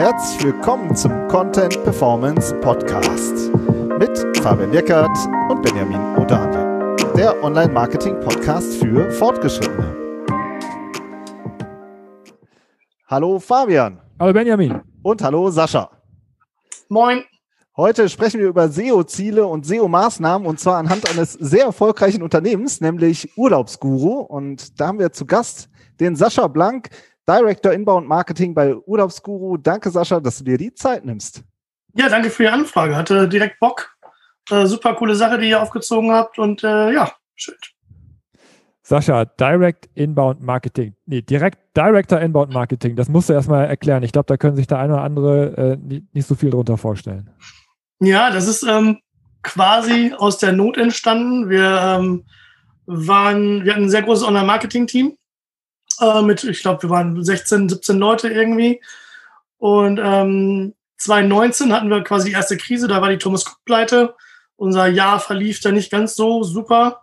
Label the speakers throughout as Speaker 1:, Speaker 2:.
Speaker 1: Herzlich willkommen zum Content Performance Podcast mit Fabian Jeckert und Benjamin Odani, der Online-Marketing-Podcast für Fortgeschrittene. Hallo Fabian.
Speaker 2: Hallo Benjamin.
Speaker 1: Und hallo Sascha.
Speaker 3: Moin.
Speaker 1: Heute sprechen wir über SEO-Ziele und SEO-Maßnahmen und zwar anhand eines sehr erfolgreichen Unternehmens, nämlich Urlaubsguru. Und da haben wir zu Gast den Sascha Blank, Director Inbound Marketing bei Urlaubsguru. Danke, Sascha, dass du dir die Zeit nimmst.
Speaker 3: Ja, danke für die Anfrage. Hatte direkt Bock. Äh, super coole Sache, die ihr aufgezogen habt und äh, ja, schön.
Speaker 2: Sascha, Direct Inbound Marketing. Nee, direkt Director Inbound Marketing. Das musst du erstmal erklären. Ich glaube, da können sich der eine oder andere äh, nicht, nicht, so viel drunter vorstellen.
Speaker 3: Ja, das ist ähm, quasi aus der Not entstanden. Wir ähm, waren, wir hatten ein sehr großes Online-Marketing-Team äh, mit, ich glaube, wir waren 16, 17 Leute irgendwie. Und ähm, 2019 hatten wir quasi die erste Krise, da war die Thomas Cook-Pleite. Unser Jahr verlief da nicht ganz so super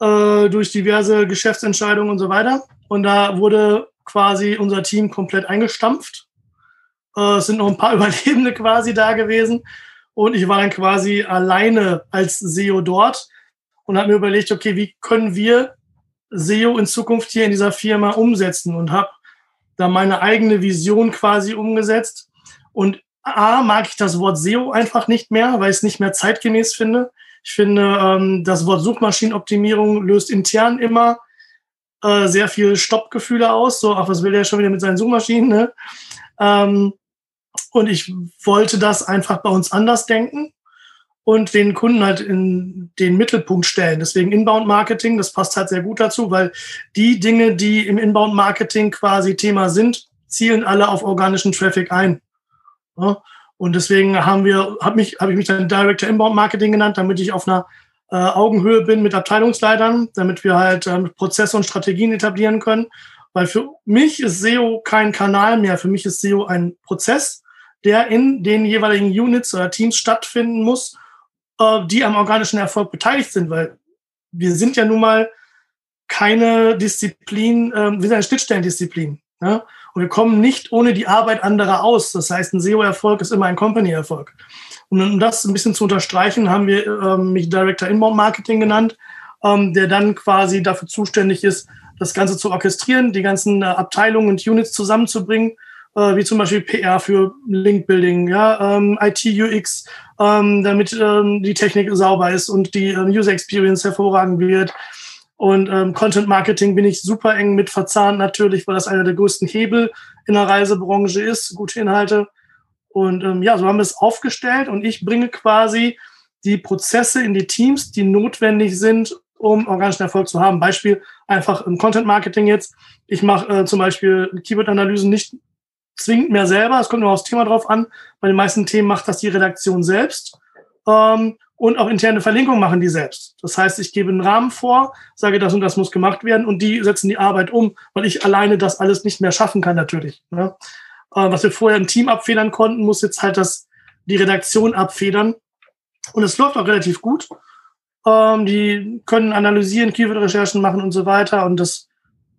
Speaker 3: äh, durch diverse Geschäftsentscheidungen und so weiter. Und da wurde quasi unser Team komplett eingestampft. Äh, es sind noch ein paar Überlebende quasi da gewesen. Und ich war dann quasi alleine als SEO dort und habe mir überlegt, okay, wie können wir SEO in Zukunft hier in dieser Firma umsetzen und habe da meine eigene Vision quasi umgesetzt. Und A, mag ich das Wort SEO einfach nicht mehr, weil ich es nicht mehr zeitgemäß finde. Ich finde, ähm, das Wort Suchmaschinenoptimierung löst intern immer äh, sehr viel Stoppgefühle aus. So, ach, was will der schon wieder mit seinen Suchmaschinen? Ne? Ähm, und ich wollte das einfach bei uns anders denken und den Kunden halt in den Mittelpunkt stellen. Deswegen Inbound Marketing, das passt halt sehr gut dazu, weil die Dinge, die im Inbound Marketing quasi Thema sind, zielen alle auf organischen Traffic ein. Ja? Und deswegen haben wir, habe mich, habe ich mich dann Director Inbound Marketing genannt, damit ich auf einer äh, Augenhöhe bin mit Abteilungsleitern, damit wir halt ähm, Prozesse und Strategien etablieren können. Weil für mich ist SEO kein Kanal mehr. Für mich ist SEO ein Prozess, der in den jeweiligen Units oder Teams stattfinden muss äh, die am organischen Erfolg beteiligt sind, weil wir sind ja nun mal keine Disziplin, äh, wir sind eine Schnittstellendisziplin. Ja? Und wir kommen nicht ohne die Arbeit anderer aus. Das heißt, ein SEO-Erfolg ist immer ein Company-Erfolg. Und um das ein bisschen zu unterstreichen, haben wir ähm, mich Director Inbound Marketing genannt, ähm, der dann quasi dafür zuständig ist, das Ganze zu orchestrieren, die ganzen äh, Abteilungen und Units zusammenzubringen äh, wie zum Beispiel PR für Link-Building, ja, ähm, IT, UX, ähm, damit ähm, die Technik sauber ist und die ähm, User Experience hervorragend wird. Und ähm, Content Marketing bin ich super eng mit verzahnt natürlich, weil das einer der größten Hebel in der Reisebranche ist, gute Inhalte. Und ähm, ja, so haben wir es aufgestellt und ich bringe quasi die Prozesse in die Teams, die notwendig sind, um organischen Erfolg zu haben. Beispiel einfach im Content Marketing jetzt. Ich mache äh, zum Beispiel Keyword-Analysen nicht zwingend mehr selber. Es kommt nur aufs Thema drauf an. Bei den meisten Themen macht das die Redaktion selbst. Ähm, und auch interne Verlinkungen machen die selbst. Das heißt, ich gebe einen Rahmen vor, sage, das und das muss gemacht werden und die setzen die Arbeit um, weil ich alleine das alles nicht mehr schaffen kann natürlich. Ne? Äh, was wir vorher im Team abfedern konnten, muss jetzt halt das, die Redaktion abfedern. Und es läuft auch relativ gut. Ähm, die können analysieren, Keyword-Recherchen machen und so weiter und das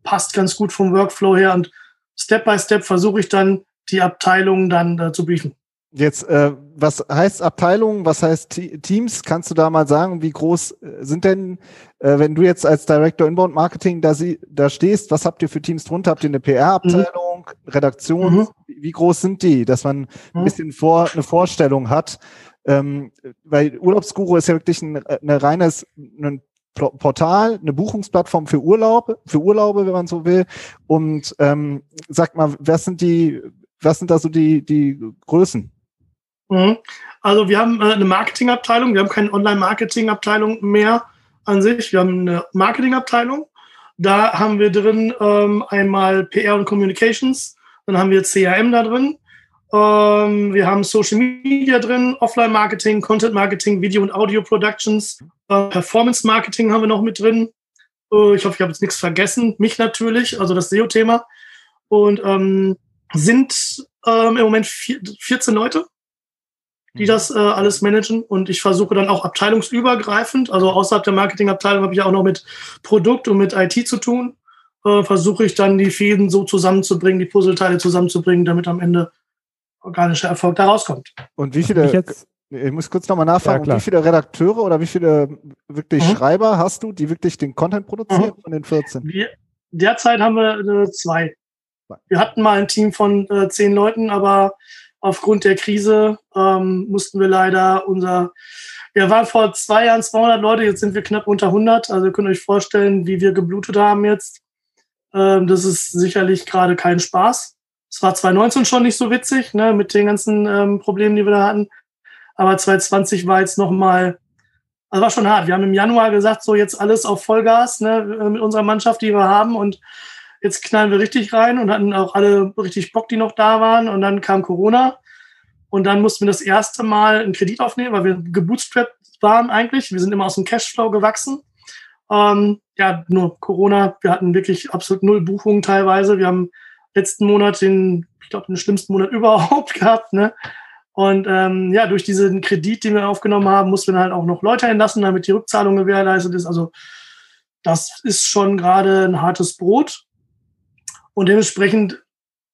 Speaker 3: passt ganz gut vom Workflow her und Step by Step versuche ich dann, die Abteilungen dann äh, zu briefen.
Speaker 1: Jetzt, äh, was heißt Abteilungen, was heißt Teams? Kannst du da mal sagen, wie groß äh, sind denn, äh, wenn du jetzt als Director Inbound Marketing da, sie, da stehst, was habt ihr für Teams drunter? Habt ihr eine PR-Abteilung, mhm. Redaktion? Mhm. Wie groß sind die, dass man ein mhm. bisschen vor, eine Vorstellung hat? Ähm, weil Urlaubsguru ist ja wirklich ein, ein reines, ein Portal, eine Buchungsplattform für Urlaube, für Urlaube, wenn man so will. Und ähm, sag mal, was sind die, was sind da so die, die Größen?
Speaker 3: Mhm. Also wir haben äh, eine Marketingabteilung, wir haben keine Online-Marketing-Abteilung mehr an sich. Wir haben eine Marketingabteilung. Da haben wir drin ähm, einmal PR und Communications, dann haben wir CRM da drin, ähm, wir haben Social Media drin, Offline Marketing, Content Marketing, Video und Audio Productions, äh, Performance Marketing haben wir noch mit drin. Äh, ich hoffe, ich habe jetzt nichts vergessen. Mich natürlich, also das SEO-Thema. Und ähm, sind ähm, im Moment vier, 14 Leute, die mhm. das äh, alles managen. Und ich versuche dann auch abteilungsübergreifend, also außerhalb der Marketingabteilung habe ich auch noch mit Produkt und mit IT zu tun. Äh, versuche ich dann die Fäden so zusammenzubringen, die Puzzleteile zusammenzubringen, damit am Ende organischer Erfolg da rauskommt.
Speaker 1: Und wie viele,
Speaker 2: jetzt,
Speaker 1: ich muss kurz nochmal nachfragen,
Speaker 2: Ja,
Speaker 1: wie viele Redakteure oder wie viele wirklich
Speaker 3: Mhm.
Speaker 1: Schreiber hast du, die wirklich den Content produzieren von den 14?
Speaker 3: Wir, derzeit haben wir äh, zwei. Wir hatten mal ein Team von äh, zehn Leuten, aber aufgrund der Krise ähm, mussten wir leider unser, wir waren vor zwei Jahren 200 Leute, jetzt sind wir knapp unter 100. Also ihr könnt euch vorstellen, wie wir geblutet haben jetzt. Ähm, das ist sicherlich gerade kein Spaß. Es war 2019 schon nicht so witzig, ne, mit den ganzen ähm, Problemen, die wir da hatten. Aber 2020 war jetzt nochmal, also war schon hart. Wir haben im Januar gesagt, so jetzt alles auf Vollgas, ne, mit unserer Mannschaft, die wir haben und jetzt knallen wir richtig rein und hatten auch alle richtig Bock, die noch da waren. Und dann kam Corona und dann mussten wir das erste Mal einen Kredit aufnehmen, weil wir gebootstrapped waren eigentlich. Wir sind immer aus dem Cashflow gewachsen. Ähm, ja, nur Corona. Wir hatten wirklich absolut null Buchungen teilweise. Wir haben letzten Monat den, ich glaube, den schlimmsten Monat überhaupt gehabt. Ne? Und ähm, ja, durch diesen Kredit, den wir aufgenommen haben, mussten wir halt auch noch Leute entlassen, damit die Rückzahlung gewährleistet ist. Also das ist schon gerade ein hartes Brot. Und dementsprechend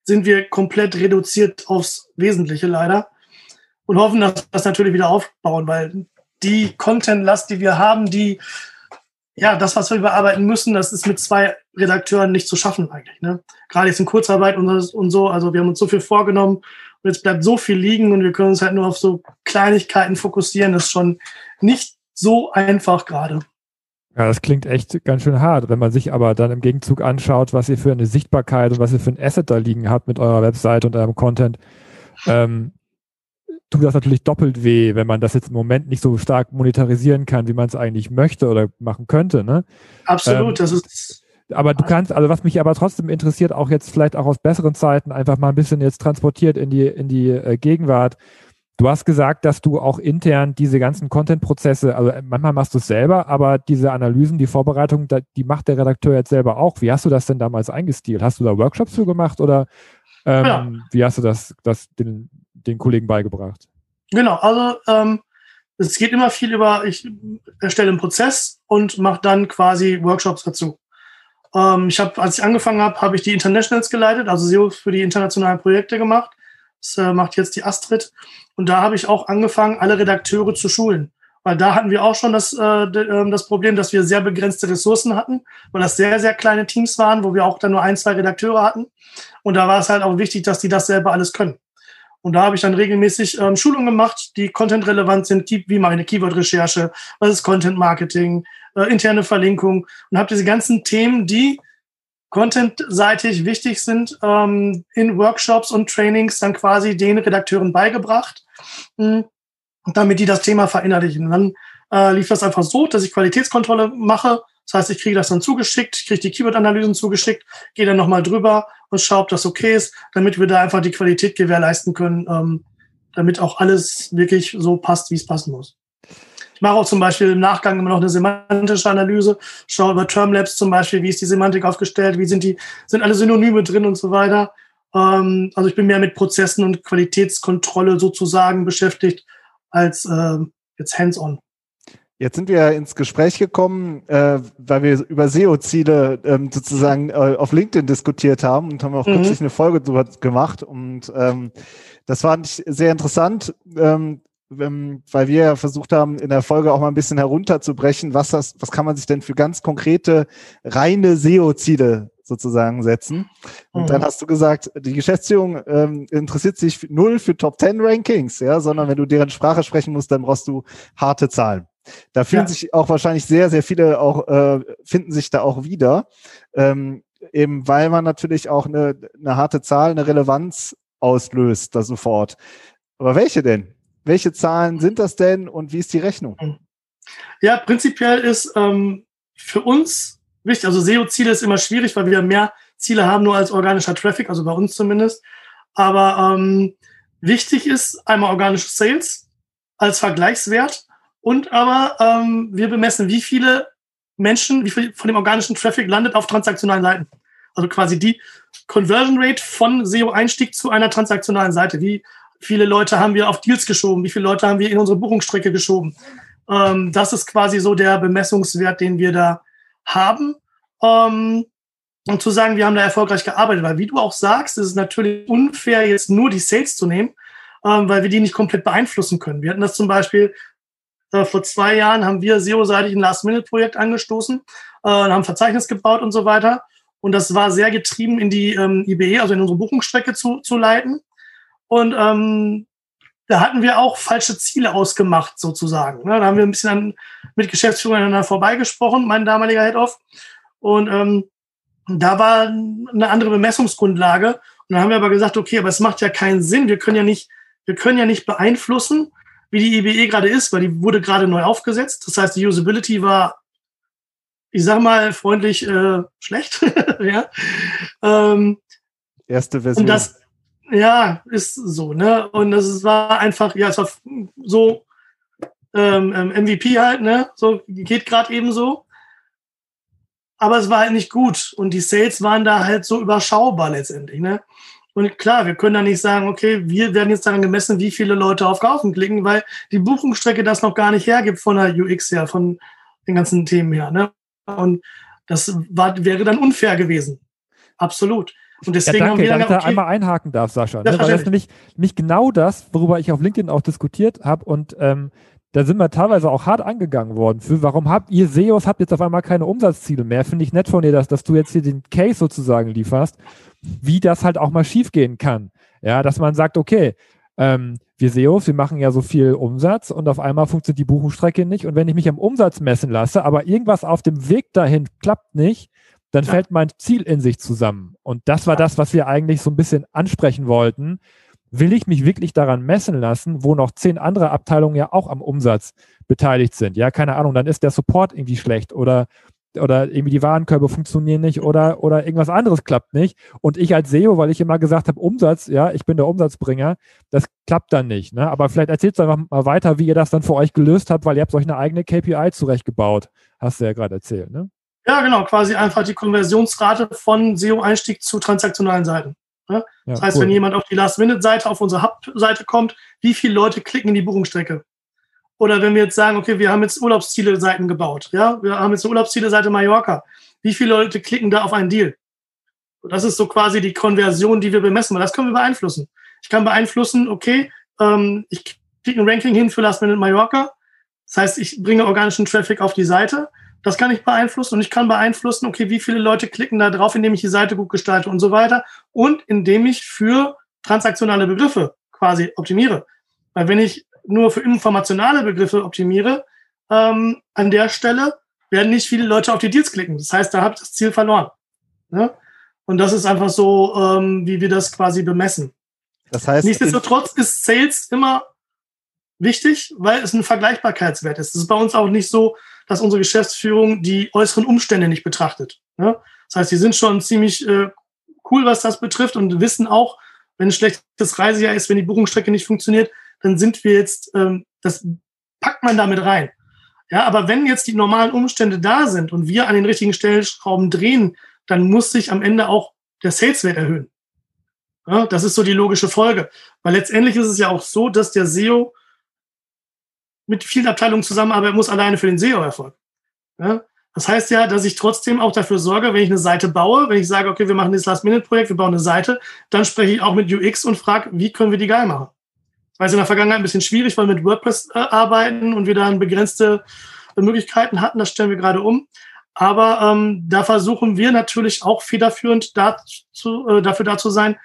Speaker 3: sind wir komplett reduziert aufs Wesentliche leider und hoffen, dass wir das natürlich wieder aufbauen, weil die Content-Last, die wir haben, die, ja, das, was wir bearbeiten müssen, das ist mit zwei Redakteuren nicht zu schaffen eigentlich. Ne? Gerade jetzt in Kurzarbeit und, und so, also wir haben uns so viel vorgenommen und jetzt bleibt so viel liegen und wir können uns halt nur auf so Kleinigkeiten fokussieren. Das ist schon nicht so einfach gerade.
Speaker 2: Ja, das klingt echt ganz schön hart. Wenn man sich aber dann im Gegenzug anschaut, was ihr für eine Sichtbarkeit und was ihr für ein Asset da liegen habt mit eurer Website und eurem Content, ähm, tut das natürlich doppelt weh, wenn man das jetzt im Moment nicht so stark monetarisieren kann, wie man es eigentlich möchte oder machen könnte. Ne?
Speaker 3: Absolut,
Speaker 2: Ähm,
Speaker 3: das ist
Speaker 2: Aber du kannst, also was mich aber trotzdem interessiert, auch jetzt vielleicht auch aus besseren Zeiten, einfach mal ein bisschen jetzt transportiert in die, in die äh, Gegenwart. Du hast gesagt, dass du auch intern diese ganzen Content-Prozesse, also äh, manchmal machst du es selber, aber diese Analysen, die Vorbereitung, die macht der Redakteur jetzt selber auch. Wie hast du das denn damals eingestielt? Hast du da Workshops für gemacht oder ähm,
Speaker 3: Ja.
Speaker 2: wie hast du das, das den, den Kollegen beigebracht?
Speaker 3: Genau, also ähm, es geht immer viel über, ich erstelle einen Prozess und mache dann quasi Workshops dazu. Ähm, ich habe, als ich angefangen habe, habe ich die Internationals geleitet, also SEO für die internationalen Projekte gemacht. Das äh, macht jetzt die Astrid. Und da habe ich auch angefangen, alle Redakteure zu schulen. Weil da hatten wir auch schon das, äh, ähm, das Problem, dass wir sehr begrenzte Ressourcen hatten, weil das sehr, sehr kleine Teams waren, wo wir auch dann nur ein, zwei Redakteure hatten. Und da war es halt auch wichtig, dass die das selber alles können. Und da habe ich dann regelmäßig ähm, Schulungen gemacht, die content-relevant sind, wie meine Keyword-Recherche, was ist Content-Marketing, äh, interne Verlinkung und habe diese ganzen Themen, die contentseitig wichtig sind, ähm, in Workshops und Trainings dann quasi den Redakteuren beigebracht, mh, damit die das Thema verinnerlichen. Und dann äh, lief das einfach so, dass ich Qualitätskontrolle mache. Das heißt, ich kriege das dann zugeschickt, kriege die Keyword-Analysen zugeschickt, gehe dann nochmal drüber und schaue, ob das okay ist, damit wir da einfach die Qualität gewährleisten können, ähm, damit auch alles wirklich so passt, wie es passen muss. Ich mache auch zum Beispiel im Nachgang immer noch eine semantische Analyse, schaue über Termlabs zum Beispiel, wie ist die Semantik aufgestellt, wie sind die, sind alle Synonyme drin und so weiter. Ähm, also ich bin mehr mit Prozessen und Qualitätskontrolle sozusagen beschäftigt als äh, jetzt hands-on.
Speaker 1: Jetzt sind wir ins Gespräch gekommen, äh, weil wir über SEO-Ziele ähm, sozusagen äh, auf LinkedIn diskutiert haben und haben auch
Speaker 3: Mhm.
Speaker 1: kürzlich eine Folge drüber gemacht. Und ähm, das fand ich sehr interessant, ähm, weil wir ja versucht haben, in der Folge auch mal ein bisschen herunterzubrechen, was das, was kann man sich denn für ganz konkrete reine SEO-Ziele sozusagen setzen. Und
Speaker 3: Mhm.
Speaker 1: dann hast du gesagt, die Geschäftsführung ähm, interessiert sich null für Top 10 Rankings, ja, sondern wenn du deren Sprache sprechen musst, dann brauchst du harte Zahlen. Da fühlen
Speaker 3: Ja.
Speaker 1: sich auch wahrscheinlich sehr, sehr viele auch, äh, finden sich da auch wieder. Ähm, eben weil man natürlich auch eine, eine harte Zahl, eine Relevanz auslöst da sofort. Aber welche denn? Welche Zahlen sind das denn und wie ist die Rechnung?
Speaker 3: Ja, prinzipiell ist ähm, für uns wichtig, also SEO-Ziele ist immer schwierig, weil wir mehr Ziele haben nur als organischer Traffic, also bei uns zumindest. Aber ähm, wichtig ist einmal organische Sales als Vergleichswert und aber ähm, wir bemessen, wie viele Menschen, wie viel von dem organischen Traffic landet auf transaktionalen Seiten. Also quasi die Conversion Rate von SEO-Einstieg zu einer transaktionalen Seite. Wie viele Leute haben wir auf Deals geschoben? Wie viele Leute haben wir in unsere Buchungsstrecke geschoben? Ähm, das ist quasi so der Bemessungswert, den wir da haben. Ähm, und zu sagen, wir haben da erfolgreich gearbeitet. Weil wie du auch sagst, ist es natürlich unfair, jetzt nur die Sales zu nehmen, ähm, weil wir die nicht komplett beeinflussen können. Wir hatten das zum Beispiel äh, vor zwei Jahren haben wir SEO-seitig ein Last-Minute-Projekt angestoßen, äh, haben ein Verzeichnis gebaut und so weiter. Und das war sehr getrieben in die ähm, IBE, also in unsere Buchungsstrecke zu, zu leiten. Und ähm, da hatten wir auch falsche Ziele ausgemacht, sozusagen. Ne? Da haben wir ein bisschen an, mit Geschäftsführern aneinander vorbeigesprochen, mein damaliger Head-Off. Und ähm, da war eine andere Bemessungsgrundlage. Und dann haben wir aber gesagt, okay, aber es macht ja keinen Sinn. Wir können ja nicht, wir können ja nicht beeinflussen, wie die IBE gerade ist, weil die wurde gerade neu aufgesetzt. Das heißt, die Usability war, ich sag mal, freundlich äh, schlecht. ja. Ähm,
Speaker 1: Erste Version.
Speaker 3: Und das, ja, ist so, ne? Und das war einfach, ja, es war so ähm, MVP ähm, halt, ne? So geht gerade eben so. Aber es war halt nicht gut. Und die Sales waren da halt so überschaubar letztendlich, ne? Und klar, wir können da nicht sagen, okay, wir werden jetzt daran gemessen, wie viele Leute auf Kaufen klicken, weil die Buchungsstrecke das noch gar nicht hergibt von der UX her, von den ganzen Themen her. Ne? Und das war, wäre dann unfair gewesen. Absolut.
Speaker 2: Und deswegen ja, danke, haben wir dann, ich da einmal einhaken darf, Sascha. Ne? Weil das ist nämlich, nämlich genau das, worüber ich auf LinkedIn auch diskutiert habe. Und ähm, da sind wir teilweise auch hart angegangen worden. Für warum habt ihr SEOs, habt jetzt auf einmal keine Umsatzziele mehr? Finde ich nett von dir, dass, dass du jetzt hier den Case sozusagen lieferst, wie das halt auch mal schiefgehen kann. Ja, dass man sagt, okay, ähm, wir SEOs, wir machen ja so viel Umsatz und auf einmal funktioniert die Buchungsstrecke nicht. Und wenn ich mich am Umsatz messen lasse, aber irgendwas auf dem Weg dahin klappt nicht, dann ja. fällt mein Ziel in sich zusammen. Und das war das, was wir eigentlich so ein bisschen ansprechen wollten will ich mich wirklich daran messen lassen, wo noch zehn andere Abteilungen ja auch am Umsatz beteiligt sind. Ja, keine Ahnung, dann ist der Support irgendwie schlecht oder oder irgendwie die Warenkörbe funktionieren nicht oder oder irgendwas anderes klappt nicht und ich als SEO, weil ich immer gesagt habe Umsatz, ja, ich bin der Umsatzbringer, das klappt dann nicht, ne? Aber vielleicht erzählt einfach mal weiter, wie ihr das dann für euch gelöst habt, weil ihr habt euch eine eigene KPI zurechtgebaut, hast du ja gerade erzählt, ne?
Speaker 3: Ja, genau, quasi einfach die Konversionsrate von SEO-Einstieg zu transaktionalen Seiten. Ne? Ja, das heißt, cool. wenn jemand auf die Last-Minute-Seite, auf unsere Hub-Seite kommt, wie viele Leute klicken in die Buchungsstrecke? Oder wenn wir jetzt sagen, okay, wir haben jetzt Urlaubsziele-Seiten gebaut, ja, wir haben jetzt eine Urlaubsziele-Seite Mallorca. Wie viele Leute klicken da auf einen Deal? Das ist so quasi die Konversion, die wir bemessen, weil das können wir beeinflussen. Ich kann beeinflussen, okay, ähm, ich kriege ein Ranking hin für Last Minute Mallorca. Das heißt, ich bringe organischen Traffic auf die Seite. Das kann ich beeinflussen und ich kann beeinflussen, okay, wie viele Leute klicken da drauf, indem ich die Seite gut gestalte und so weiter und indem ich für transaktionale Begriffe quasi optimiere. Weil wenn ich nur für informationale Begriffe optimiere, ähm, an der Stelle werden nicht viele Leute auf die Deals klicken. Das heißt, da habe ich das Ziel verloren. Ne? Und das ist einfach so, ähm, wie wir das quasi bemessen. Das heißt, nichtsdestotrotz ist Sales immer wichtig, weil es ein Vergleichbarkeitswert ist. Es ist bei uns auch nicht so, dass unsere Geschäftsführung die äußeren Umstände nicht betrachtet. Ne? Das heißt, die sind schon ziemlich äh, cool, was das betrifft und wissen auch, wenn ein schlechtes Reisejahr ist, wenn die Buchungsstrecke nicht funktioniert, dann sind wir jetzt, ähm, das packt man damit rein. Ja, aber wenn jetzt die normalen Umstände da sind und wir an den richtigen Stellschrauben drehen, dann muss sich am Ende auch der Saleswert erhöhen. Ja, das ist so die logische Folge. Weil letztendlich ist es ja auch so, dass der SEO mit vielen Abteilungen zusammenarbeiten muss, alleine für den SEO-Erfolg. Ja? Das heißt ja, dass ich trotzdem auch dafür sorge, wenn ich eine Seite baue, wenn ich sage, okay, wir machen dieses Last-Minute-Projekt, wir bauen eine Seite, dann spreche ich auch mit UX und frage, wie können wir die geil machen? Das war in der Vergangenheit ein bisschen schwierig, weil wir mit WordPress äh, arbeiten und wir dann begrenzte äh, Möglichkeiten hatten. Das stellen wir gerade um. Aber ähm, da versuchen wir natürlich auch federführend dazu, äh, dafür da zu sein,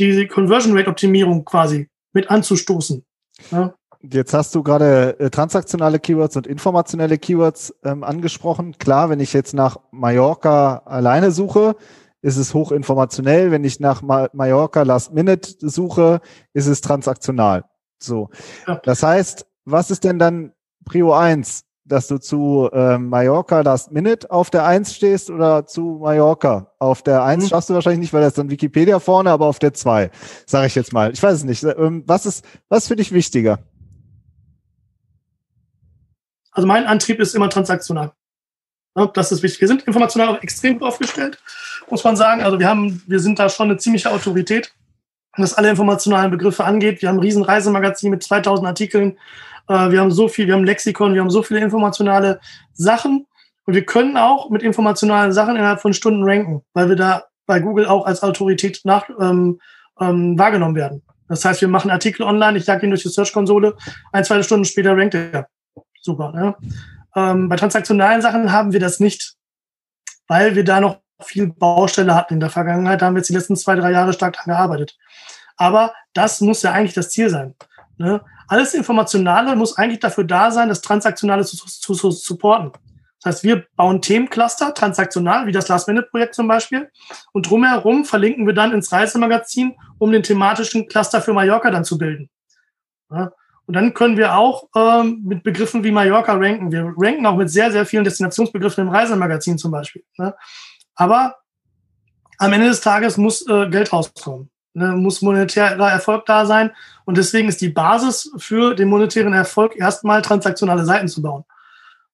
Speaker 3: die Conversion Rate Optimierung quasi mit anzustoßen. Ja?
Speaker 1: Jetzt hast du gerade äh, transaktionale Keywords und informationelle Keywords ähm, angesprochen. Klar, wenn ich jetzt nach Mallorca alleine suche, ist es hochinformationell. Wenn ich nach Ma Mallorca Last Minute suche, ist es transaktional. So. Ja. Das heißt, was ist denn dann Prio 1? Dass du zu äh, Mallorca Last Minute auf der 1 stehst oder zu Mallorca auf der 1 mhm. schaffst du wahrscheinlich nicht, weil das ist dann Wikipedia vorne, aber auf der 2, sage ich jetzt mal. Ich weiß es nicht. Ähm, was ist, was ist für dich wichtiger?
Speaker 3: Also mein Antrieb ist immer transaktional. Ja, das ist wichtig. Wir sind informational auch extrem gut aufgestellt, muss man sagen. Also wir haben, wir sind da schon eine ziemliche Autorität, was alle informationalen Begriffe angeht. Wir haben ein riesen Reisemagazin mit 2000 Artikeln. Äh, wir haben so viel, wir haben Lexikon, wir haben so viele informationale Sachen. Und wir können auch mit informationalen Sachen innerhalb von Stunden ranken, weil wir da bei Google auch als Autorität nach, ähm, ähm, wahrgenommen werden. Das heißt, wir machen Artikel online, ich jage ihn durch die Search-Konsole, ein, zwei Stunden später rankt er. Super. Ne? Ähm, bei transaktionalen Sachen haben wir das nicht, weil wir da noch viel Baustelle hatten in der Vergangenheit. Da haben wir jetzt die letzten zwei, drei Jahre stark dran gearbeitet. Aber das muss ja eigentlich das Ziel sein. Ne? Alles Informationale muss eigentlich dafür da sein, das Transaktionale zu, zu, zu supporten. Das heißt, wir bauen Themencluster, transaktional, wie das Last-Minute-Projekt zum Beispiel. Und drumherum verlinken wir dann ins Reisemagazin, um den thematischen Cluster für Mallorca dann zu bilden. Ja? Und dann können wir auch ähm, mit Begriffen wie Mallorca ranken. Wir ranken auch mit sehr, sehr vielen Destinationsbegriffen im Reisemagazin zum Beispiel. Ne? Aber am Ende des Tages muss äh, Geld rauskommen. Ne? Muss monetärer Erfolg da sein. Und deswegen ist die Basis für den monetären Erfolg erstmal transaktionale Seiten zu bauen.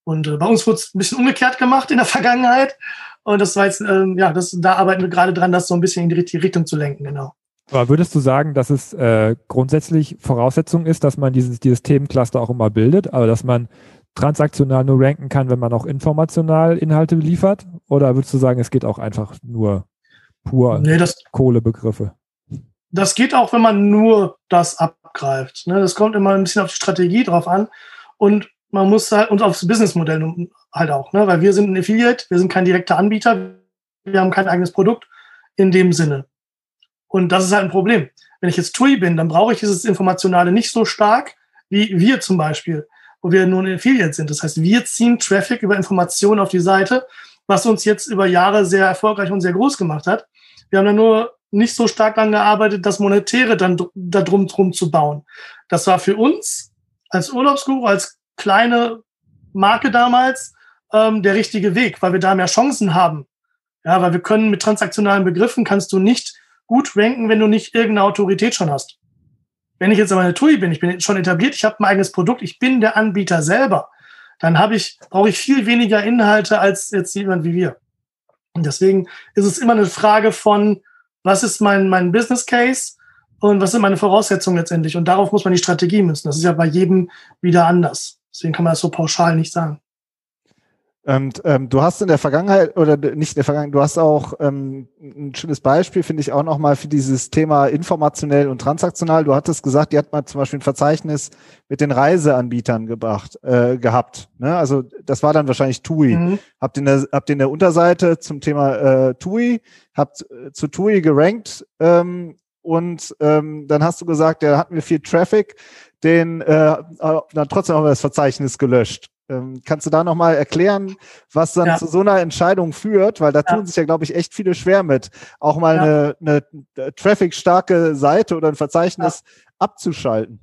Speaker 3: Und äh, bei uns wurde es ein bisschen umgekehrt gemacht in der Vergangenheit. Und das war jetzt, ähm, ja, das, da arbeiten wir gerade dran, das so ein bisschen in die richtige Richtung zu lenken, genau.
Speaker 2: Aber würdest du sagen, dass es äh, grundsätzlich Voraussetzung ist, dass man dieses, dieses Themencluster auch immer bildet, aber dass man transaktional nur ranken kann, wenn man auch informational Inhalte liefert? Oder würdest du sagen, es geht auch einfach nur pur
Speaker 3: nee, das,
Speaker 2: Kohlebegriffe?
Speaker 3: Das geht auch, wenn man nur das abgreift. Ne? Das kommt immer ein bisschen auf die Strategie drauf an und man muss halt und aufs Businessmodell halt auch, ne? weil wir sind ein Affiliate, wir sind kein direkter Anbieter, wir haben kein eigenes Produkt in dem Sinne. Und das ist halt ein Problem. Wenn ich jetzt TUI bin, dann brauche ich dieses Informationale nicht so stark wie wir zum Beispiel, wo wir nur ein Affiliate sind. Das heißt, wir ziehen Traffic über Informationen auf die Seite, was uns jetzt über Jahre sehr erfolgreich und sehr groß gemacht hat. Wir haben da nur nicht so stark daran gearbeitet, das Monetäre dann da drum, drum zu bauen. Das war für uns als Urlaubsguru, als kleine Marke damals ähm, der richtige Weg, weil wir da mehr Chancen haben. Ja, weil wir können mit transaktionalen Begriffen kannst du nicht gut ranken, wenn du nicht irgendeine Autorität schon hast. Wenn ich jetzt aber eine TUI bin, ich bin schon etabliert, ich habe ein eigenes Produkt, ich bin der Anbieter selber, dann habe ich, brauche ich viel weniger Inhalte als jetzt jemand wie wir. Und deswegen ist es immer eine Frage von, was ist mein, mein Business Case und was sind meine Voraussetzungen letztendlich? Und darauf muss man die Strategie münzen. Das ist ja bei jedem wieder anders. Deswegen kann man das so pauschal nicht sagen.
Speaker 1: Und ähm, du hast in der Vergangenheit, oder nicht in der Vergangenheit, du hast auch ähm, ein schönes Beispiel, finde ich auch nochmal für dieses Thema informationell und transaktional. Du hattest gesagt, ihr habt mal zum Beispiel ein Verzeichnis mit den Reiseanbietern gebracht, äh, gehabt. Ne? Also das war dann wahrscheinlich TUI. Mhm. Habt, in der, habt in der Unterseite zum Thema äh, TUI, habt äh, zu TUI gerankt ähm, und ähm, dann hast du gesagt, da hatten wir viel Traffic, den äh, dann trotzdem haben wir das Verzeichnis gelöscht. Ähm, kannst du da nochmal erklären, was dann ja. zu so einer Entscheidung führt? Weil da ja. tun sich ja, glaube ich, echt viele schwer mit, auch mal ja. eine, eine äh, traffic-starke Seite oder ein Verzeichnis abzuschalten.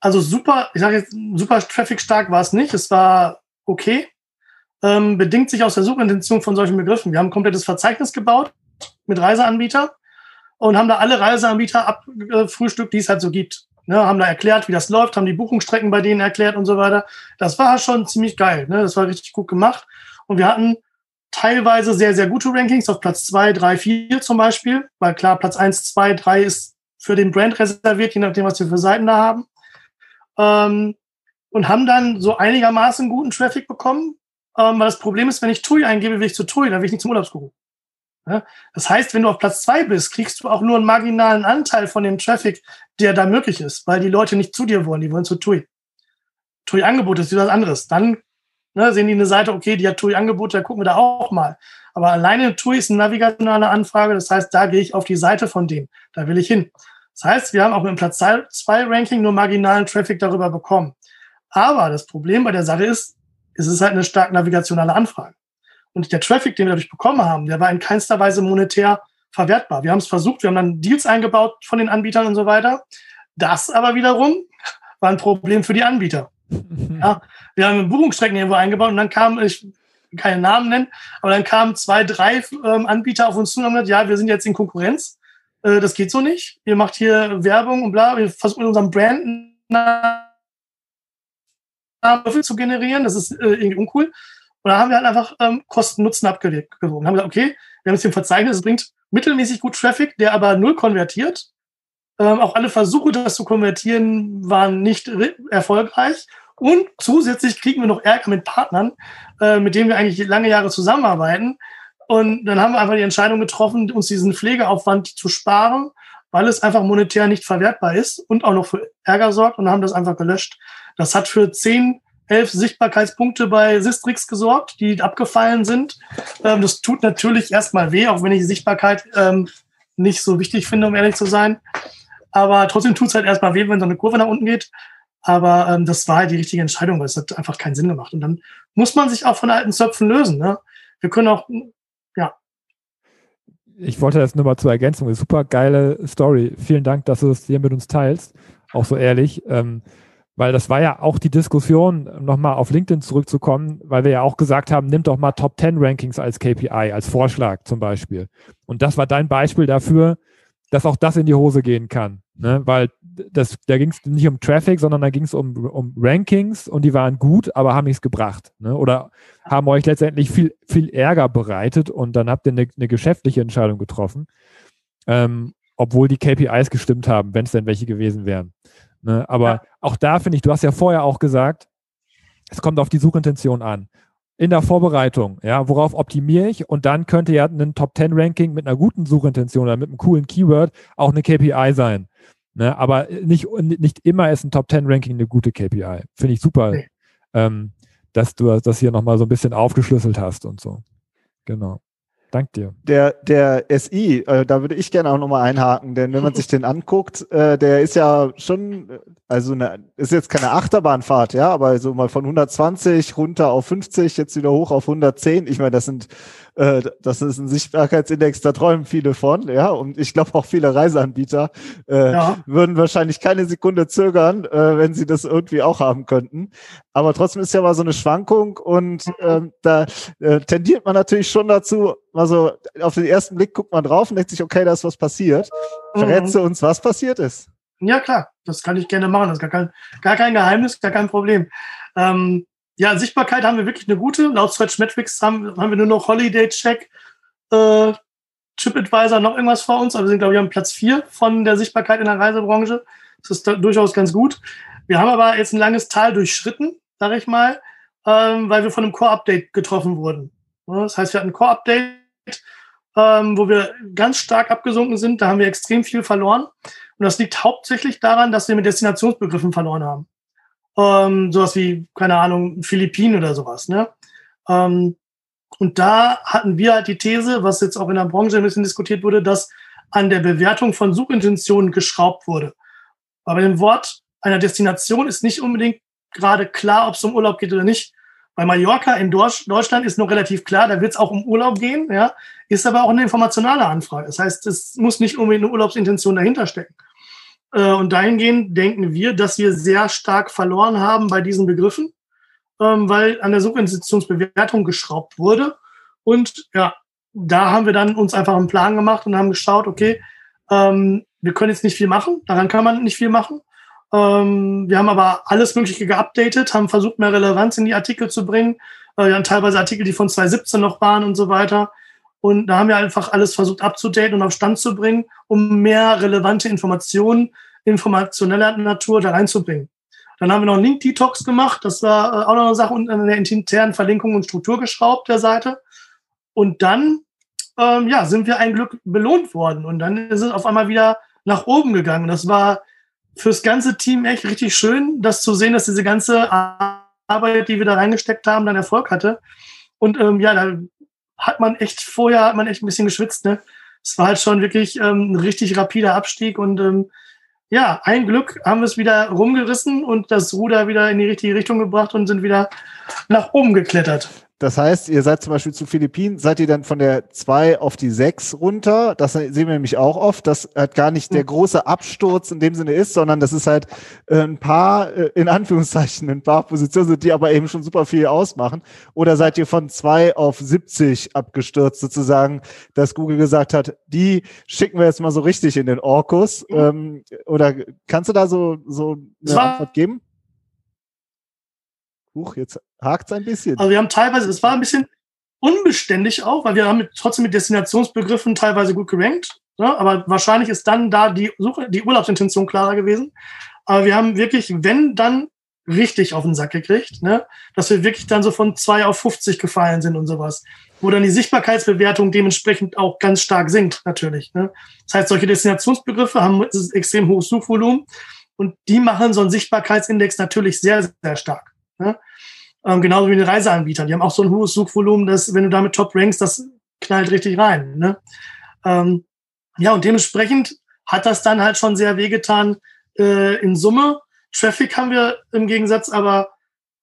Speaker 3: Also super, ich sage jetzt, super traffic-stark war es nicht. Es war okay. Ähm, bedingt sich aus der Suchintention von solchen Begriffen. Wir haben ein komplettes Verzeichnis gebaut mit Reiseanbieter und haben da alle Reiseanbieter abgefrühstückt, die es halt so gibt ne, haben da erklärt, wie das läuft, haben die Buchungsstrecken bei denen erklärt und so weiter. Das war schon ziemlich geil. Ne? Das war richtig gut gemacht. Und wir hatten teilweise sehr, sehr gute Rankings auf Platz zwei, drei, vier zum Beispiel, weil klar, Platz eins, zwei, drei ist für den Brand reserviert, je nachdem, was wir für Seiten da haben. Ähm, und haben dann so einigermaßen guten Traffic bekommen. Ähm, weil das Problem ist, wenn ich TUI eingebe, will ich zu TUI, dann will ich nicht zum Urlaubsguru. Das heißt, wenn du auf Platz zwei bist, kriegst du auch nur einen marginalen Anteil von dem Traffic, der da möglich ist, weil die Leute nicht zu dir wollen, die wollen zu TUI. TUI-Angebot ist wieder was anderes. Dann ne, sehen die eine Seite, okay, die hat TUI-Angebote, da gucken wir da auch mal. Aber alleine TUI ist eine navigationale Anfrage, das heißt, da gehe ich auf die Seite von dem. Da will ich hin. Das heißt, wir haben auch mit dem Platz 2 Ranking nur marginalen Traffic darüber bekommen. Aber das Problem bei der Sache ist, es ist halt eine stark navigationale Anfrage. Und der Traffic, den wir dadurch bekommen haben, der war in keinster Weise monetär verwertbar. Wir haben es versucht, wir haben dann Deals eingebaut von den Anbietern und so weiter. Das aber wiederum war ein Problem für die Anbieter. Ja, wir haben Buchungsstrecken irgendwo eingebaut und dann kam, ich keine Namen nennen, aber dann kamen zwei, drei ähm, Anbieter auf uns zu und haben gesagt, ja, wir sind jetzt in Konkurrenz. Äh, das geht so nicht. Ihr macht hier Werbung und bla. Wir versuchen mit unserem Brand zu generieren. Das ist äh, irgendwie uncool. Und da haben wir halt einfach ähm, Kosten-Nutzen abgewogen. Haben gesagt, okay, wir haben jetzt hier ein Verzeichnis, es bringt mittelmäßig gut Traffic, der aber null konvertiert. Ähm, auch alle Versuche, das zu konvertieren, waren nicht erfolgreich. Und zusätzlich kriegen wir noch Ärger mit Partnern, äh, mit denen wir eigentlich lange Jahre zusammenarbeiten. Und dann haben wir einfach die Entscheidung getroffen, uns diesen Pflegeaufwand zu sparen, weil es einfach monetär nicht verwertbar ist und auch noch für Ärger sorgt und haben das einfach gelöscht. Das hat für zehn, elf Sichtbarkeitspunkte bei Sistrix gesorgt, die abgefallen sind. Ähm, das tut natürlich erstmal weh, auch wenn ich Sichtbarkeit ähm, nicht so wichtig finde, um ehrlich zu sein. Aber trotzdem tut es halt erstmal weh, wenn so eine Kurve nach unten geht. Aber ähm, das war halt die richtige Entscheidung, weil es hat einfach keinen Sinn gemacht. Und dann muss man sich auch von alten Zöpfen lösen. Ne? Wir können auch, ja.
Speaker 2: Ich wollte das nur mal zur Ergänzung. Super geile Story. Vielen Dank, dass du es hier mit uns teilst. Auch so ehrlich. Ähm, weil das war ja auch die Diskussion, nochmal auf LinkedIn zurückzukommen, weil wir ja auch gesagt haben, nimm doch mal Top 10 Rankings als KPI, als Vorschlag zum Beispiel. Und das war dein Beispiel dafür, dass auch das in die Hose gehen kann. Ne? Weil das, da ging es nicht um Traffic, sondern da ging es um, um Rankings und die waren gut, aber haben nichts gebracht. Ne? Oder haben euch letztendlich viel, viel Ärger bereitet und dann habt ihr eine, eine geschäftliche Entscheidung getroffen, ähm, obwohl die KPIs gestimmt haben, wenn es denn welche gewesen wären. Ne? Aber ja. auch da finde ich, du hast ja vorher auch gesagt, es kommt auf die Suchintention an in der Vorbereitung, ja, worauf optimiere ich? Und dann könnte ja ein Top 10 Ranking mit einer guten Suchintention oder mit einem coolen Keyword auch eine KPI sein. Ne? Aber nicht, nicht immer ist ein Top 10 Ranking eine gute KPI. Finde ich super, nee. ähm, dass du das hier nochmal so ein bisschen aufgeschlüsselt hast und so. Genau. Dank dir.
Speaker 1: Der, der SI, äh, da würde ich gerne auch nochmal einhaken, denn wenn man sich den anguckt, äh, der ist ja schon, also eine, ist jetzt keine Achterbahnfahrt, ja, aber so mal von 120 runter auf 50, jetzt wieder hoch auf 110. Ich meine, das sind äh, das ist ein Sichtbarkeitsindex, da träumen viele von, ja. Und ich glaube auch viele Reiseanbieter äh, ja. würden wahrscheinlich keine Sekunde zögern, äh, wenn sie das irgendwie auch haben könnten. Aber trotzdem ist ja mal so eine Schwankung und ähm, da äh, tendiert man natürlich schon dazu, also auf den ersten Blick guckt man drauf und denkt sich, okay, da ist was passiert. Verrätst mhm. du uns, was passiert ist?
Speaker 3: Ja, klar, das kann ich gerne machen. Das ist gar kein, gar kein Geheimnis, gar kein Problem. Ähm, ja, Sichtbarkeit haben wir wirklich eine gute. Laut Stretch Metrics haben, haben wir nur noch Holiday Check, äh, TripAdvisor, noch irgendwas vor uns. Aber wir sind, glaube ich, am Platz vier von der Sichtbarkeit in der Reisebranche. Das ist da durchaus ganz gut. Wir haben aber jetzt ein langes Tal durchschritten, sage ich mal, ähm, weil wir von einem Core-Update getroffen wurden. Das heißt, wir hatten ein Core-Update, ähm, wo wir ganz stark abgesunken sind. Da haben wir extrem viel verloren. Und das liegt hauptsächlich daran, dass wir mit Destinationsbegriffen verloren haben ähm, sowas wie, keine Ahnung, Philippinen oder sowas. Ne? Ähm, und da hatten wir halt die These, was jetzt auch in der Branche ein bisschen diskutiert wurde, dass an der Bewertung von Suchintentionen geschraubt wurde. Aber bei dem Wort einer Destination ist nicht unbedingt gerade klar, ob es um Urlaub geht oder nicht. Bei Mallorca in Deutschland ist noch relativ klar, da wird es auch um Urlaub gehen, ja, ist aber auch eine informationale Anfrage. Das heißt, es muss nicht unbedingt eine Urlaubsintention dahinter stecken. Äh, und dahingehend denken wir, dass wir sehr stark verloren haben bei diesen Begriffen, ähm, weil an der Suchinstitutionsbewertung geschraubt wurde. Und ja, da haben wir dann uns einfach einen Plan gemacht und haben geschaut, okay, ähm, wir können jetzt nicht viel machen, daran kann man nicht viel machen. Ähm, wir haben aber alles Mögliche geupdatet, haben versucht, mehr Relevanz in die Artikel zu bringen. Äh, wir haben teilweise Artikel, die von 2017 noch waren und so weiter. Und da haben wir einfach alles versucht abzudaten und auf Stand zu bringen, um mehr relevante Informationen informationeller Natur da reinzubringen. Dann haben wir noch einen Link-Detox gemacht. Das war äh, auch noch eine Sache und an der internen Verlinkung und Struktur geschraubt der Seite. Und dann ähm, ja, sind wir ein Glück belohnt worden. Und dann ist es auf einmal wieder nach oben gegangen. Das war fürs ganze Team echt richtig schön, das zu sehen, dass diese ganze Arbeit, die wir da reingesteckt haben, dann Erfolg hatte. Und ähm, ja, da hat man echt vorher hat man echt ein bisschen geschwitzt. Ne? Es war halt schon wirklich ähm, ein richtig rapider Abstieg und ähm, ja, ein Glück haben wir es wieder rumgerissen und das Ruder wieder in die richtige Richtung gebracht und sind wieder nach oben geklettert.
Speaker 1: Das heißt, ihr seid zum Beispiel zu Philippinen, seid ihr dann von der 2 auf die 6 runter. Das sehen wir nämlich auch oft, dass halt gar nicht der hm. große Absturz in dem Sinne ist, sondern das ist halt äh, ein paar, äh, in Anführungszeichen, ein paar Positionen, die aber eben schon super viel ausmachen. Oder seid ihr von 2 auf 70 abgestürzt sozusagen, dass Google gesagt hat, die schicken wir jetzt mal so richtig in den Orkus. Mhm. Ähm, oder kannst du da so, so eine Antwort geben? Huch, jetzt hakt es ein bisschen.
Speaker 3: Also wir haben teilweise, es war ein bisschen unbeständig auch, weil wir haben mit, trotzdem mit Destinationsbegriffen teilweise gut gerankt. Ja, aber wahrscheinlich ist dann da die Suche, die Urlaubsintention klarer gewesen. Aber wir haben wirklich, wenn dann richtig auf den Sack gekriegt, ne? dass wir wirklich dann so von zwei auf 50 gefallen sind und sowas. Wo dann die Sichtbarkeitsbewertung dementsprechend auch ganz stark sinkt, natürlich. Ne? Das heißt, solche Destinationsbegriffe haben extrem hohes Suchvolumen und die machen so einen Sichtbarkeitsindex natürlich sehr, sehr stark. Ne? Ähm, genauso wie die Reiseanbieter. Die haben auch so ein hohes Suchvolumen, dass wenn du damit top rankst, das knallt richtig rein. Ne? Ähm, ja, und dementsprechend hat das dann halt schon sehr wehgetan äh, in Summe. Traffic haben wir im Gegensatz aber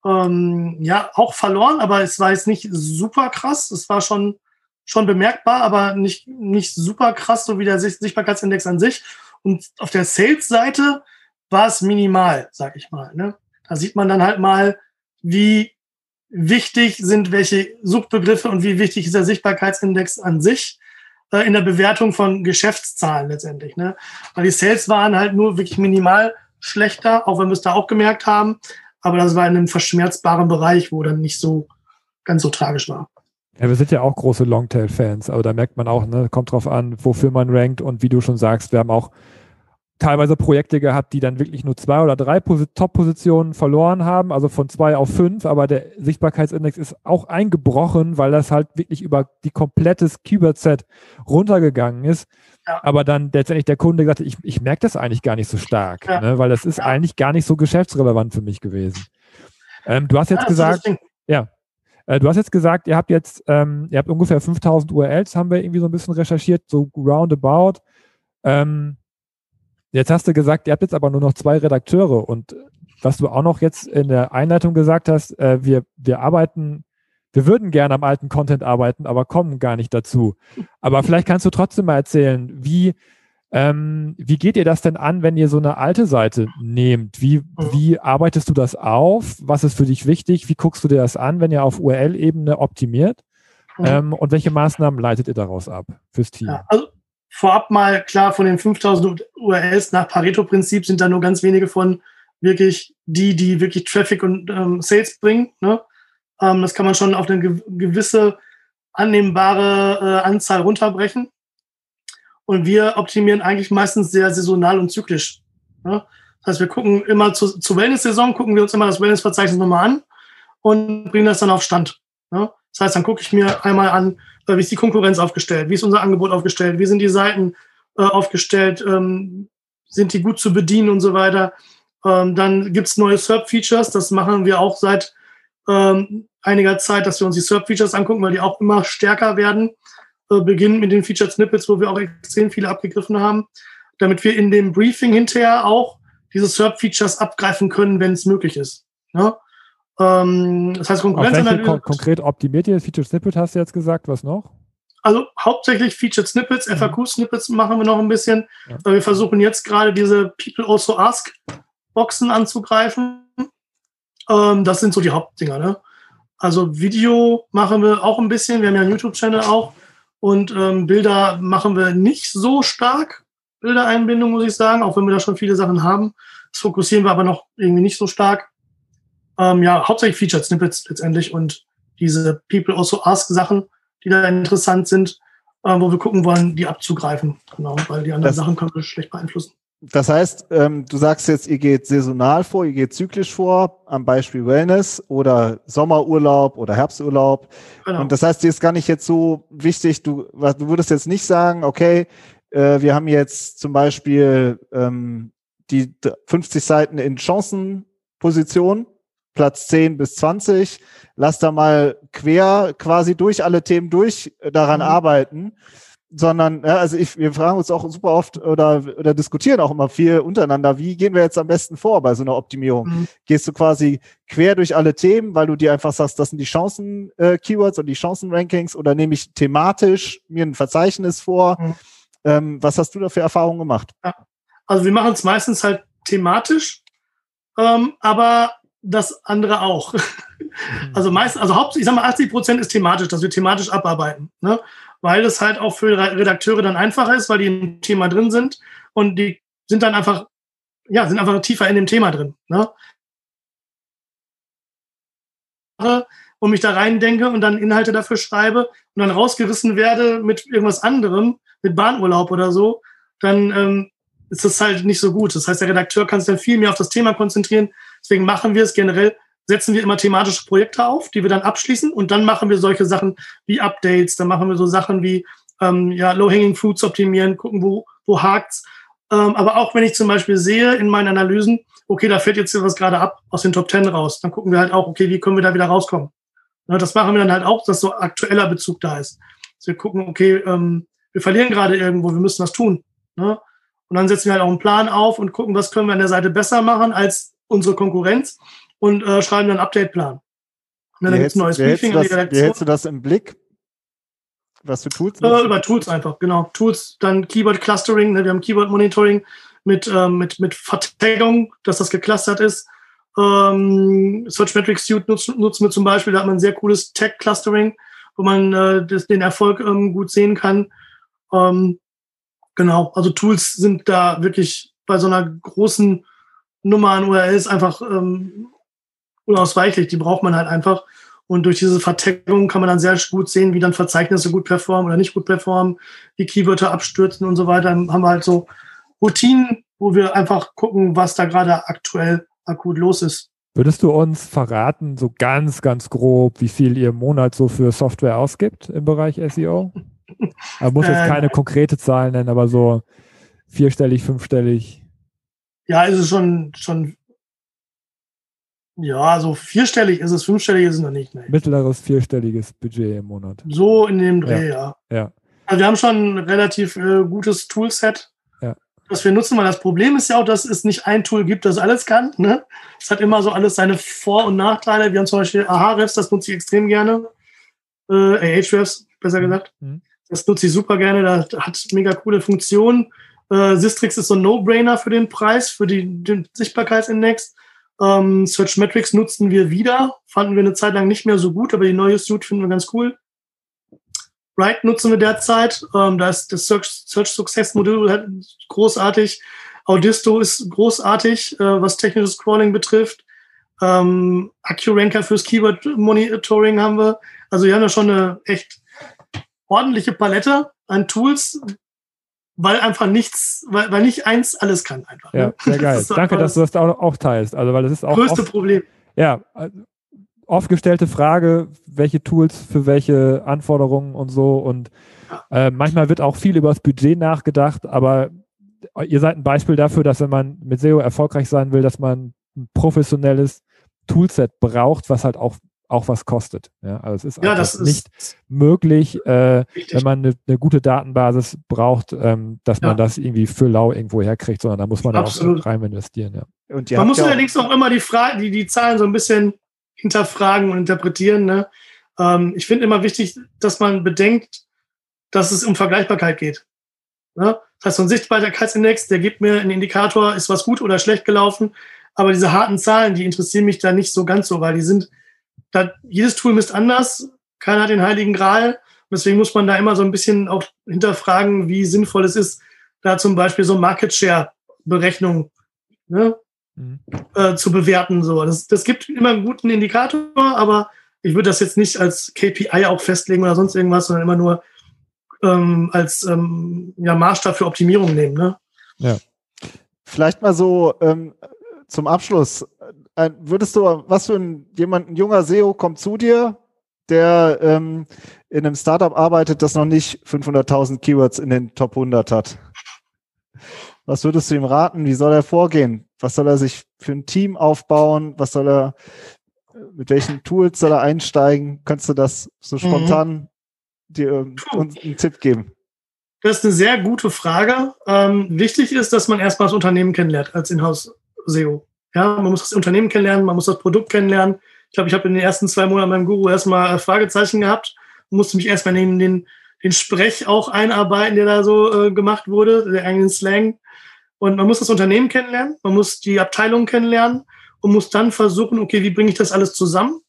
Speaker 3: ähm, ja auch verloren, aber es war jetzt nicht super krass. Es war schon schon bemerkbar, aber nicht nicht super krass, so wie der Sichtbarkeitsindex an sich. Und auf der Sales-Seite war es minimal, sag ich mal. Ne? Da sieht man dann halt mal, wie wichtig sind welche Suchbegriffe und wie wichtig ist der Sichtbarkeitsindex an sich äh, in der Bewertung von Geschäftszahlen letztendlich. Ne? Weil die Sales waren halt nur wirklich minimal schlechter, auch wenn wir es da auch gemerkt haben. Aber das war in einem verschmerzbaren Bereich, wo dann nicht so ganz so tragisch war.
Speaker 2: Ja, wir sind ja auch große Longtail-Fans, aber da merkt man auch, ne, kommt drauf an, wofür man rankt und wie du schon sagst, wir haben auch teilweise Projekte gehabt, die dann wirklich nur zwei oder drei Top-Positionen verloren haben, also von zwei auf fünf, aber der Sichtbarkeitsindex ist auch eingebrochen, weil das halt wirklich über die komplette Keyword-Set runtergegangen ist. Ja. Aber dann letztendlich der Kunde gesagt hat, ich, ich merke das eigentlich gar nicht so stark, ja. ne, weil das ist ja. eigentlich gar nicht so geschäftsrelevant für mich gewesen. Ähm, du hast jetzt gesagt, ja, äh, du hast jetzt gesagt, ihr habt jetzt, ähm, ihr habt ungefähr 5000 URLs, haben wir irgendwie so ein bisschen recherchiert, so roundabout. Ähm, Jetzt hast du gesagt, ihr habt jetzt aber nur noch zwei Redakteure und was du auch noch jetzt in der Einleitung gesagt hast, äh, wir, wir arbeiten, wir würden gerne am alten Content arbeiten, aber kommen gar nicht dazu. Aber vielleicht kannst du trotzdem mal erzählen, wie, ähm, wie geht ihr das denn an, wenn ihr so eine alte Seite nehmt? Wie, wie arbeitest du das auf? Was ist für dich wichtig? Wie guckst du dir das an, wenn ihr auf URL-Ebene optimiert? Ähm, und welche Maßnahmen leitet ihr daraus ab fürs Team? Ja,
Speaker 3: also vorab mal klar, von den 5000 URLs nach Pareto-Prinzip sind da nur ganz wenige von wirklich die, die wirklich Traffic und ähm, Sales bringen. Ne? Ähm, das kann man schon auf eine gewisse annehmbare äh, Anzahl runterbrechen. Und wir optimieren eigentlich meistens sehr saisonal und zyklisch. Ne? Das heißt, wir gucken immer zu, zur Wellness-Saison, gucken wir uns immer das Wellness-Verzeichnis nochmal an und bringen das dann auf Stand. Ne? Das heißt, dann gucke ich mir einmal an, äh, wie ist die Konkurrenz aufgestellt, wie ist unser Angebot aufgestellt, wie sind die Seiten äh, aufgestellt, ähm, sind die gut zu bedienen und so weiter. Ähm, dann gibt's neue SERP-Features, das machen wir auch seit ähm, einiger Zeit, dass wir uns die SERP-Features angucken, weil die auch immer stärker werden. Äh, beginnen mit den Featured Snippets, wo wir auch extrem viele abgegriffen haben, damit wir in dem Briefing hinterher auch diese SERP-Features abgreifen können, wenn es möglich ist. Ja?
Speaker 2: Ähm, das heißt Konkurrenzanalyse. Kon konkret optimiert ihr Featured Snippet, hast du jetzt gesagt, was noch?
Speaker 3: Also hauptsächlich Featured Snippets, mhm. FAQ-Snippets machen wir noch ein bisschen. Ja. Wir versuchen jetzt gerade diese People Also Ask Boxen anzugreifen. Ähm, das sind so die Hauptdinger. Ne? Also Video machen wir auch ein bisschen. Wir haben ja einen YouTube-Channel auch. Und ähm, Bilder machen wir nicht so stark. Bildereinbindung, muss ich sagen, auch wenn wir da schon viele Sachen haben. Das fokussieren wir aber noch irgendwie nicht so stark. Ähm, ja, hauptsächlich Featured Snippets letztendlich und diese People Also Ask Sachen, die da interessant sind, äh, wo wir gucken wollen, die abzugreifen. Genau, weil die anderen das, Sachen können wir schlecht beeinflussen.
Speaker 1: Das heißt, ähm, du sagst jetzt, ihr geht saisonal vor, ihr geht zyklisch vor, am Beispiel Wellness oder Sommerurlaub oder Herbsturlaub. Genau. Und das heißt, dir ist gar nicht jetzt so wichtig, du, du würdest jetzt nicht sagen, okay, äh, wir haben jetzt zum Beispiel ähm, die 50 Seiten in Chancenposition Platz 10 bis 20. Lass da mal quer quasi durch alle Themen durch äh, daran mhm. arbeiten. Sondern, ja, also ich, wir fragen uns auch super oft oder, oder diskutieren auch immer viel untereinander, wie gehen wir jetzt am besten vor bei so einer Optimierung? Mhm. Gehst du quasi quer durch alle Themen, weil du dir einfach sagst, das sind die Chancen-Keywords äh, und die Chancen-Rankings oder nehme ich thematisch mir ein Verzeichnis vor? Mhm. Ähm, was hast du da für Erfahrungen gemacht? Ja.
Speaker 3: Also wir machen es meistens halt thematisch, ähm, aber das andere auch. Also meist, also Haupt, ich sag mal, 80 Prozent ist thematisch, dass wir thematisch abarbeiten, ne? weil es halt auch für Redakteure dann einfacher ist, weil die im Thema drin sind und die sind dann einfach, ja, sind einfach tiefer in dem Thema drin. Ne? Und mich da rein denke und dann Inhalte dafür schreibe und dann rausgerissen werde mit irgendwas anderem, mit Bahnurlaub oder so, dann ähm, ist das halt nicht so gut. Das heißt, der Redakteur kann sich dann viel mehr auf das Thema konzentrieren, Deswegen machen wir es generell, setzen wir immer thematische Projekte auf, die wir dann abschließen und dann machen wir solche Sachen wie Updates, dann machen wir so Sachen wie ähm, ja, Low-Hanging Fruits optimieren, gucken, wo, wo hakt's. Ähm, aber auch wenn ich zum Beispiel sehe in meinen Analysen, okay, da fällt jetzt was gerade ab aus den Top Ten raus, dann gucken wir halt auch, okay, wie können wir da wieder rauskommen? Ja, das machen wir dann halt auch, dass so aktueller Bezug da ist. Dass wir gucken, okay, ähm, wir verlieren gerade irgendwo, wir müssen was tun. Ne? Und dann setzen wir halt auch einen Plan auf und gucken, was können wir an der Seite besser machen als unsere Konkurrenz und äh, schreiben dann einen Update-Plan.
Speaker 1: Dann gibt es ein neues Briefing. Das, wie hältst du das im Blick? Was für Tools?
Speaker 3: Äh, über Tools einfach, genau. Tools, dann Keyword Clustering, ne? wir haben Keyword Monitoring mit, ähm, mit, mit Vertagung, dass das geclustert ist. Ähm, Search Metrics Suite nutzen, nutzen wir zum Beispiel, da hat man ein sehr cooles Tag Clustering, wo man äh, das, den Erfolg ähm, gut sehen kann. Ähm, genau, also Tools sind da wirklich bei so einer großen Nummer an URLs einfach ähm, unausweichlich. Die braucht man halt einfach. Und durch diese Vertaggung kann man dann sehr gut sehen, wie dann Verzeichnisse gut performen oder nicht gut performen, wie Keywörter abstürzen und so weiter. Dann haben wir halt so Routinen, wo wir einfach gucken, was da gerade aktuell akut los ist.
Speaker 2: Würdest du uns verraten, so ganz, ganz grob, wie viel ihr im Monat so für Software ausgibt im Bereich SEO? Man muss jetzt äh, keine konkrete Zahl nennen, aber so vierstellig, fünfstellig.
Speaker 3: Ja, ist es schon, schon, ja, so vierstellig ist es, fünfstellig ist es noch nicht.
Speaker 2: Nee. Mittleres vierstelliges Budget im Monat.
Speaker 3: So in dem Dreh,
Speaker 2: ja. ja. ja.
Speaker 3: Also wir haben schon ein relativ äh, gutes Toolset,
Speaker 2: ja.
Speaker 3: das wir nutzen, weil das Problem ist ja auch, dass es nicht ein Tool gibt, das alles kann. Ne? Es hat immer so alles seine Vor- und Nachteile. Wir haben zum Beispiel Ahrefs, das nutze ich extrem gerne. Äh, Ahrefs, besser mhm. gesagt. Mhm. Das nutze ich super gerne. Das hat mega coole Funktionen. Äh, Sistrix ist so ein No-Brainer für den Preis, für die, den Sichtbarkeitsindex. Ähm, Search Metrics nutzen wir wieder. Fanden wir eine Zeit lang nicht mehr so gut, aber die neue Suite finden wir ganz cool. Bright nutzen wir derzeit. Ähm, da ist das Search, Search Success Modul großartig. Audisto ist großartig, äh, was technisches Scrolling betrifft. Ähm, AccuRanker fürs Keyword Monitoring haben wir. Also wir haben da schon eine echt ordentliche Palette an Tools, weil einfach nichts, weil, weil nicht eins alles kann einfach.
Speaker 2: Ja,
Speaker 3: ne?
Speaker 2: sehr geil. Das Danke, dass du das auch, auch, teilst. Also, weil das ist auch.
Speaker 3: Größte oft, Problem.
Speaker 2: Ja, oft gestellte Frage, welche Tools für welche Anforderungen und so. Und äh, manchmal wird auch viel über das Budget nachgedacht, aber ihr seid ein Beispiel dafür, dass wenn man mit SEO erfolgreich sein will, dass man ein professionelles Toolset braucht, was halt auch auch was kostet. Ja, also es ist,
Speaker 3: ja, das
Speaker 2: nicht möglich, äh, wenn man eine, eine, gute Datenbasis braucht, ähm, dass ja. man das irgendwie für lau irgendwo herkriegt, sondern da muss man Absolut. auch rein investieren. Ja.
Speaker 3: Und man muss allerdings auch immer die, Frage, die, die Zahlen so ein bisschen hinterfragen und interpretieren. Ne? Ähm, ich finde immer wichtig, dass man bedenkt, dass es um Vergleichbarkeit geht. Ne? Das heißt, so ein Sichtbarkeitsindex, der gibt mir einen Indikator, ist was gut oder schlecht gelaufen. Aber diese harten Zahlen, die interessieren mich da nicht so ganz so, weil die sind da, jedes Tool misst anders, keiner hat den heiligen Gral. Und deswegen muss man da immer so ein bisschen auch hinterfragen, wie sinnvoll es ist, da zum Beispiel so Market Share Berechnung ne, mhm. äh, zu bewerten. So, das, das gibt immer einen guten Indikator, aber ich würde das jetzt nicht als KPI auch festlegen oder sonst irgendwas, sondern immer nur ähm, als ähm, ja, Maßstab für Optimierung nehmen. Ne?
Speaker 1: Ja. Vielleicht mal so ähm, zum Abschluss würdest du, was für ein jemand, ein junger SEO kommt zu dir, der ähm, in einem Startup arbeitet, das noch nicht 500.000 Keywords in den Top 100 hat? Was würdest du ihm raten? Wie soll er vorgehen? Was soll er sich für ein Team aufbauen? Was soll er, mit welchen Tools soll er einsteigen? Könntest du das so mhm. spontan mhm. dir ähm, uns einen Tipp geben?
Speaker 3: Das ist eine sehr gute Frage. Ähm, wichtig ist, dass man erstmal das Unternehmen kennenlernt als Inhouse-SEO. Ja, man muss das Unternehmen kennenlernen, man muss das Produkt kennenlernen. Ich glaube, ich habe in den ersten zwei Monaten beim Guru erstmal äh, Fragezeichen gehabt, musste mich erstmal neben den, den Sprech auch einarbeiten, der da so äh, gemacht wurde, der eigenen Slang. Und man muss das Unternehmen kennenlernen, man muss die Abteilung kennenlernen und muss dann versuchen, okay, wie bringe ich das alles zusammen?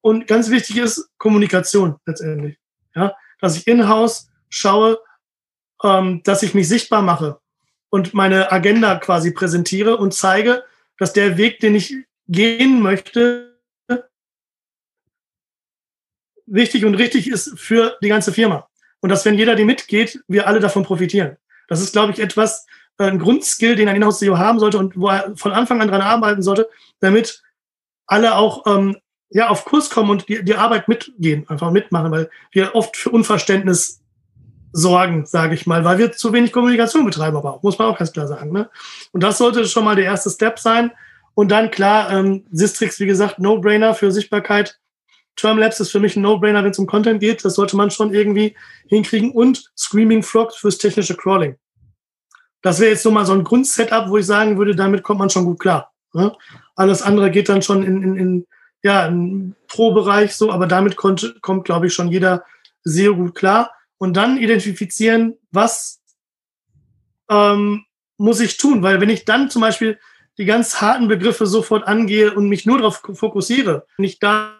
Speaker 3: Und ganz wichtig ist Kommunikation letztendlich. Ja, dass ich in-house schaue, ähm, dass ich mich sichtbar mache und meine Agenda quasi präsentiere und zeige, dass der Weg, den ich gehen möchte, wichtig und richtig ist für die ganze Firma. Und dass, wenn jeder die mitgeht, wir alle davon profitieren. Das ist, glaube ich, etwas, äh, ein Grundskill, den ein Inhouse-CEO haben sollte und wo er von Anfang an dran arbeiten sollte, damit alle auch ähm, ja, auf Kurs kommen und die, die Arbeit mitgehen, einfach mitmachen, weil wir oft für Unverständnis sorgen, sage ich mal, weil wir zu wenig Kommunikation betreiben, aber auch, muss man auch ganz klar sagen. Ne? Und das sollte schon mal der erste Step sein. Und dann klar, ähm, Sistrix, wie gesagt, No-Brainer für Sichtbarkeit. Termlabs ist für mich ein No-Brainer, wenn es um Content geht. Das sollte man schon irgendwie hinkriegen. Und Screaming Frog fürs technische Crawling. Das wäre jetzt so mal so ein Grundsetup, wo ich sagen würde, damit kommt man schon gut klar. Ne? Alles andere geht dann schon in, in, in ja, im Pro-Bereich so, aber damit kommt, kommt glaube ich, schon jeder sehr gut klar. Und dann identifizieren, was ähm, muss ich tun, weil wenn ich dann zum Beispiel die ganz harten Begriffe sofort angehe und mich nur darauf fokussiere, nicht da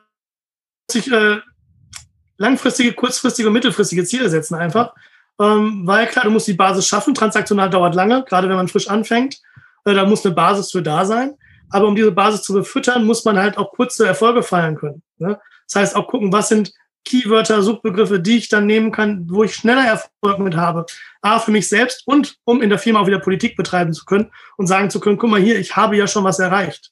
Speaker 3: sich äh, langfristige, kurzfristige und mittelfristige Ziele setzen einfach, ähm, weil klar, du musst die Basis schaffen, transaktional dauert lange, gerade wenn man frisch anfängt, äh, da muss eine Basis für da sein. Aber um diese Basis zu befüttern, muss man halt auch kurze Erfolge feiern können. Ne? Das heißt auch gucken, was sind Keywörter, Suchbegriffe, die ich dann nehmen kann, wo ich schneller Erfolg mit habe. A, für mich selbst und um in der Firma auch wieder Politik betreiben zu können und sagen zu können, guck mal hier, ich habe ja schon was erreicht.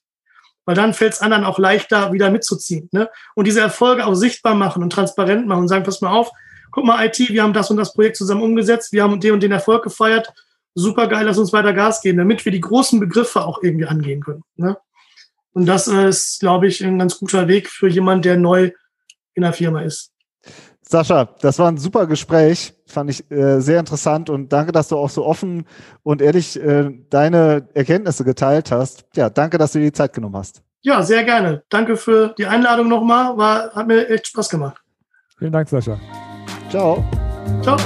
Speaker 3: Weil dann fällt es anderen auch leichter, wieder mitzuziehen. Ne? Und diese Erfolge auch sichtbar machen und transparent machen und sagen, pass mal auf, guck mal, IT, wir haben das und das Projekt zusammen umgesetzt, wir haben den und den Erfolg gefeiert, super geil, lass uns weiter Gas geben, damit wir die großen Begriffe auch irgendwie angehen können. Ne? Und das ist, glaube ich, ein ganz guter Weg für jemanden, der neu in der Firma ist.
Speaker 1: Sascha, das war ein super Gespräch, fand ich äh, sehr interessant und danke, dass du auch so offen und ehrlich äh, deine Erkenntnisse geteilt hast. Ja, danke, dass du dir die Zeit genommen hast.
Speaker 3: Ja, sehr gerne. Danke für die Einladung nochmal. War, hat mir echt Spaß gemacht.
Speaker 2: Vielen Dank, Sascha.
Speaker 1: Ciao.
Speaker 3: Ciao.